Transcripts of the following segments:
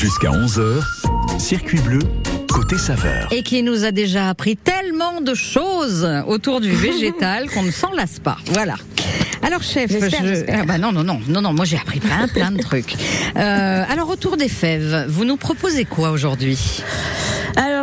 Jusqu'à 11h, circuit bleu, côté saveur. Et qui nous a déjà appris tellement de choses autour du végétal qu'on ne s'en lasse pas. Voilà. Alors chef, J'espère, je... j'espère. Ah bah non non non non non, moi j'ai appris plein plein de trucs. Euh, alors autour des fèves, vous nous proposez quoi aujourd'hui?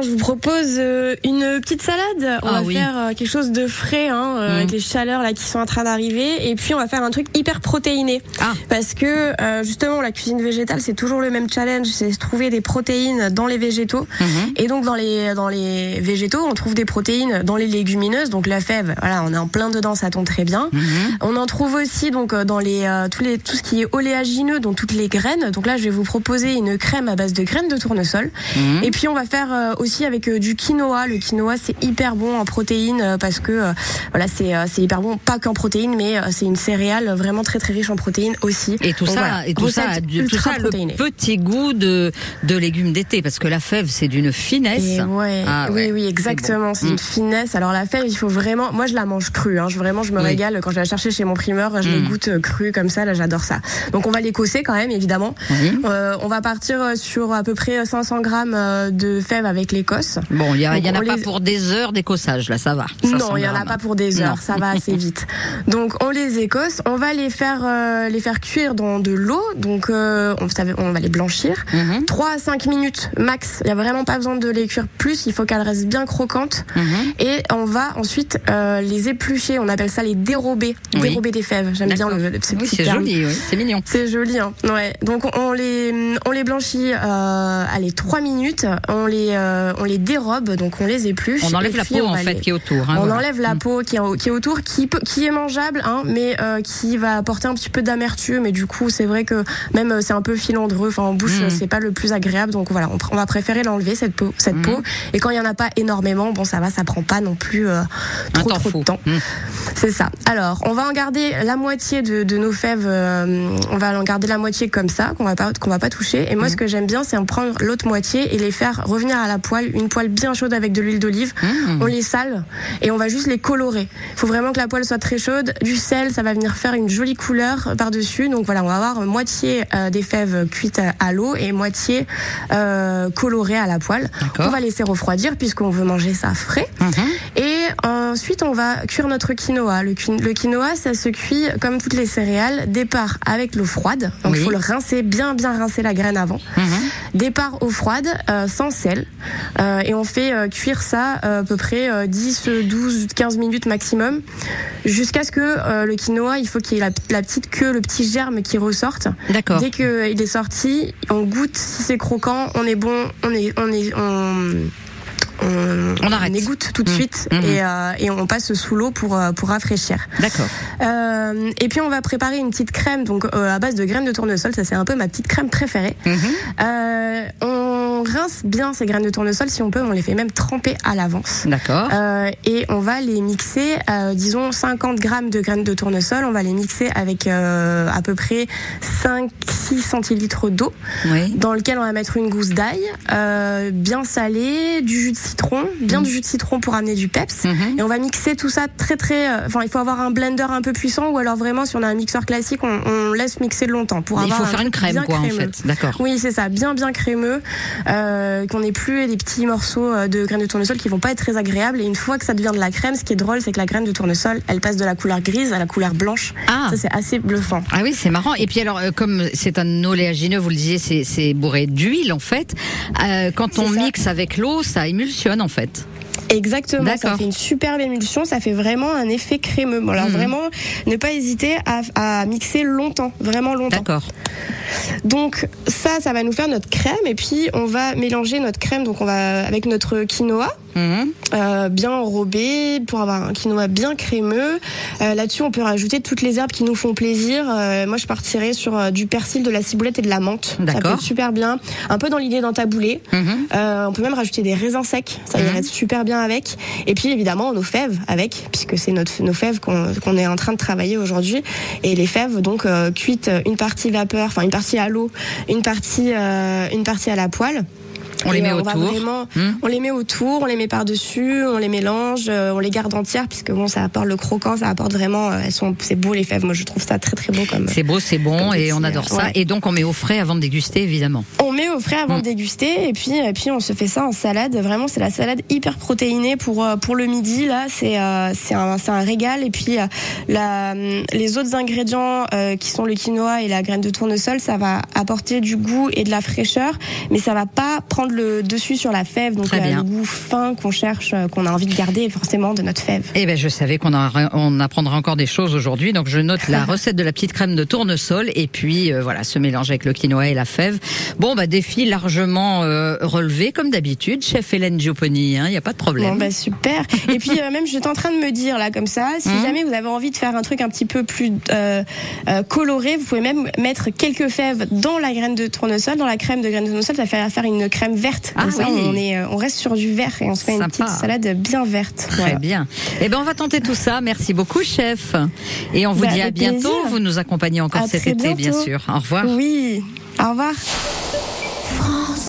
Je vous propose euh, une petite salade. On Ah va oui. faire euh, quelque chose de frais, hein, euh, Mhm. avec les chaleurs là qui sont en train d'arriver. Et puis, on va faire un truc hyper protéiné. Ah. Parce que justement, la cuisine végétale, c'est toujours le même challenge, c'est trouver des protéines dans les végétaux. Mhm. Et donc, dans les dans les végétaux, on trouve des protéines dans les légumineuses. Donc, la fève, voilà, on est en plein dedans, ça tombe très bien. Mhm. On en trouve aussi donc dans les tous les tout ce qui est oléagineux, donc toutes les graines. Donc là, je vais vous proposer une crème à base de graines de tournesol. Et puis on va faire euh, aussi avec euh, du quinoa. Le quinoa c'est hyper bon en protéines euh, parce que euh, voilà c'est hyper bon pas qu'en protéines mais c'est une céréale vraiment très très riche en protéines aussi. Et tout Donc ça, voilà, et tout ça, a recette du- tout ça, le petit goût de, de légumes d'été, parce que la fève, c'est d'une finesse. Ouais, Ah oui, ouais, oui, c'est exactement. C'est bon. une Mm. finesse. Alors la fève, il faut vraiment. Moi, je la mange crue. Hein. Je, vraiment, je me Oui. régale quand je la chercher chez mon primeur. Je les Mm. goûte crue comme ça. Là, j'adore ça. Donc, on va l'écosser quand même, évidemment. Oui. Euh, on va partir sur à peu près 500 grammes de fèves avec l'Écosse. Bon, il y, a- Donc, il y en a pas pour des heures d'écossage, là, ça va. 500 Non, il y en a pas pour des heures, Non. ça va assez vite. Donc on les écosse, on va les faire euh, les faire cuire dans de l'eau. Donc euh, on, va les blanchir. Mhm. 3 à 5 minutes max. Il y a vraiment pas besoin de les cuire plus, il faut qu'elles restent bien croquantes. Mhm. Et on va ensuite euh, les éplucher, on appelle ça les dérober, Oui. dérober des fèves. J'aime bien le, Oui, c'est joli, oui, c'est mignon. C'est joli, hein. Ouais. Donc on les on les blanchit, allez trois minutes. On les euh, on les dérobe, donc on les épluche. On enlève la puis, peau, en fait, les- qui est autour. hein, on voilà. enlève la Mm. peau qui est, au- qui est autour, qui, peut- qui est mangeable, hein, mais euh, qui va apporter un petit peu d'amertume. Et du coup, c'est vrai que même euh, c'est un peu filandreux. Enfin, en bouche, Mm. c'est pas le plus agréable. Donc voilà, on, va préférer l'enlever cette peau, cette Mm. peau. Et quand il y en a pas énormément, bon, ça va, ça prend pas non plus euh, trop trop fou. de temps. C'est ça. Alors, on va en garder la moitié de, de nos fèves. on va en garder la moitié comme ça, qu'on va pas qu'on va pas toucher. Et moi, ce que j'aime bien, c'est en prendre l'autre moitié et les faire revenir à la poêle, une poêle bien chaude avec de l'huile d'olive. Mm. On les sale et on va juste les colorer. Il faut vraiment que la poêle soit très chaude. Du sel, ça va venir faire une jolie couleur par-dessus. Donc voilà, on va avoir moitié euh, des fèves cuites à, l'eau et moitié euh, colorées à la poêle. On va laisser refroidir puisqu'on veut manger ça frais. Mhm. Et ensuite, on va cuire notre quinoa. Le, qui- le quinoa, ça se cuit comme toutes les céréales. Départ avec l'eau froide. Donc, il Oui. faut le rincer, bien, bien rincer la graine avant. Mhm. Départ eau froide, euh, sans sel. Euh, et on fait euh, cuire ça à peu près euh, 10, 12, 15 minutes maximum. Jusqu'à ce que le quinoa, il faut qu'il y ait la, la petite queue, le petit germe qui ressorte. D'accord. Dès qu'il est sorti, on goûte si c'est croquant, on est bon, on est, on est, on, on, On arrête. égoutte tout de Mmh. suite Mmh. et, euh, et on passe sous l'eau pour euh, pour rafraîchir. D'accord. Euh, et puis on va préparer une petite crème donc euh, à base de graines de tournesol. Ça c'est un peu ma petite crème préférée. Euh, on rince bien ces graines de tournesol si on peut. On les fait même tremper à l'avance. D'accord. Euh, et on va les mixer, euh, disons 50 grammes de graines de tournesol, on va les mixer avec euh, à peu près 5-6 centilitres d'eau, Oui. dans lequel on va mettre une gousse d'ail, bien salée, du jus de citron, bien du jus de citron pour amener du peps. Mhm. Et on va mixer tout ça très très. Enfin, il faut avoir un blender un peu puissant ou alors vraiment si on a un mixeur classique, on, on laisse mixer longtemps pour Il avoir faut un faire une crème, quoi, en crémeux. fait. D'accord. Oui, c'est ça, bien bien crémeux, qu'on n'ait plus des petits morceaux euh, de graines de tournesol qui vont pas être très agréables. Et une fois que ça devient de la crème, ce qui est drôle, c'est que la graine de tournesol, elle passe de la couleur grise à la couleur blanche. Ah. Ça, c'est assez bluffant. Ah oui, c'est marrant. Et puis alors, euh, comme c'est un oléagineux, vous le disiez, c'est- bourré d'huile en fait. Euh, quand on ça. mixe avec l'eau, ça émulsionne en fait. Exactement, ça fait une superbe émulsion, ça fait vraiment un effet crémeux. Alors Mhm. vraiment, ne pas hésiter à, à mixer longtemps, vraiment longtemps. D'accord. Donc ça, ça va nous faire notre crème et puis on va mélanger notre crème donc on va avec notre quinoa. Mhm. euh, bien enrobé pour avoir un quinoa bien crémeux. Euh, Là-dessus, on peut rajouter toutes les herbes qui nous font plaisir. Euh, moi, je partirais sur du persil, de la ciboulette et de la menthe. Ça peut D'accord. être super bien. Un peu dans l'idée d'un taboulé. Mhm. On peut même rajouter des raisins secs. Ça Mhm. irait super bien avec. Et puis, évidemment, nos fèves avec, puisque c'est notre, nos fèves qu'on est en train de travailler aujourd'hui. Et les fèves, donc, euh, cuites une partie vapeur, enfin, une partie à l'eau, une partie, euh, une partie à la poêle. On les Et, met euh, on autour. vraiment- Hmm. On les met autour, on les met par-dessus, on les mélange, euh, on les garde entières puisque bon, ça apporte le croquant, ça apporte vraiment. euh, elles sont, c'est beau les fèves. Moi, je trouve ça très très beau comme. C'est beau, c'est bon et on adore ça. ouais. Et donc on met au frais avant de déguster évidemment. On met au frais avant de déguster et puis et puis on se fait ça en salade. Vraiment, c'est la salade hyper protéinée pour pour le midi. Là, c'est euh, c'est un un régal. Et puis la les autres ingrédients euh, qui sont le quinoa et la graine de tournesol, ça va apporter du goût et de la fraîcheur, mais ça va pas prendre le dessus sur la fève. Donc Très euh, bien. le goût fin qu'on cherche, euh, qu'on a envie de garder forcément de notre fève. Eh ben je savais qu'on on apprendra encore des choses aujourd'hui, donc je note la recette de la petite crème de tournesol et puis euh, voilà ce mélange avec le quinoa et la fève. Bon bah défi largement euh, relevé comme d'habitude, chef Hélène Gioponi, il n'y a pas de problème. Bon bah super. Et puis euh, même j'étais en train de me dire là comme ça, si Mhm. jamais vous avez envie de faire un truc un petit peu plus coloré, vous pouvez même mettre quelques fèves dans la graine de tournesol, dans la crème de graine de tournesol, ça faire faire une crème verte. Ah ça, oui. on est, euh, on reste sur du vert et on se fait une petite salade bien verte. Très Voilà. bien. Eh ben on va tenter tout ça. Merci beaucoup chef. Et on vous Bah, dit à bientôt. plaisir. Vous nous accompagnez encore À cet été bien sûr. Au revoir. Oui. Au revoir.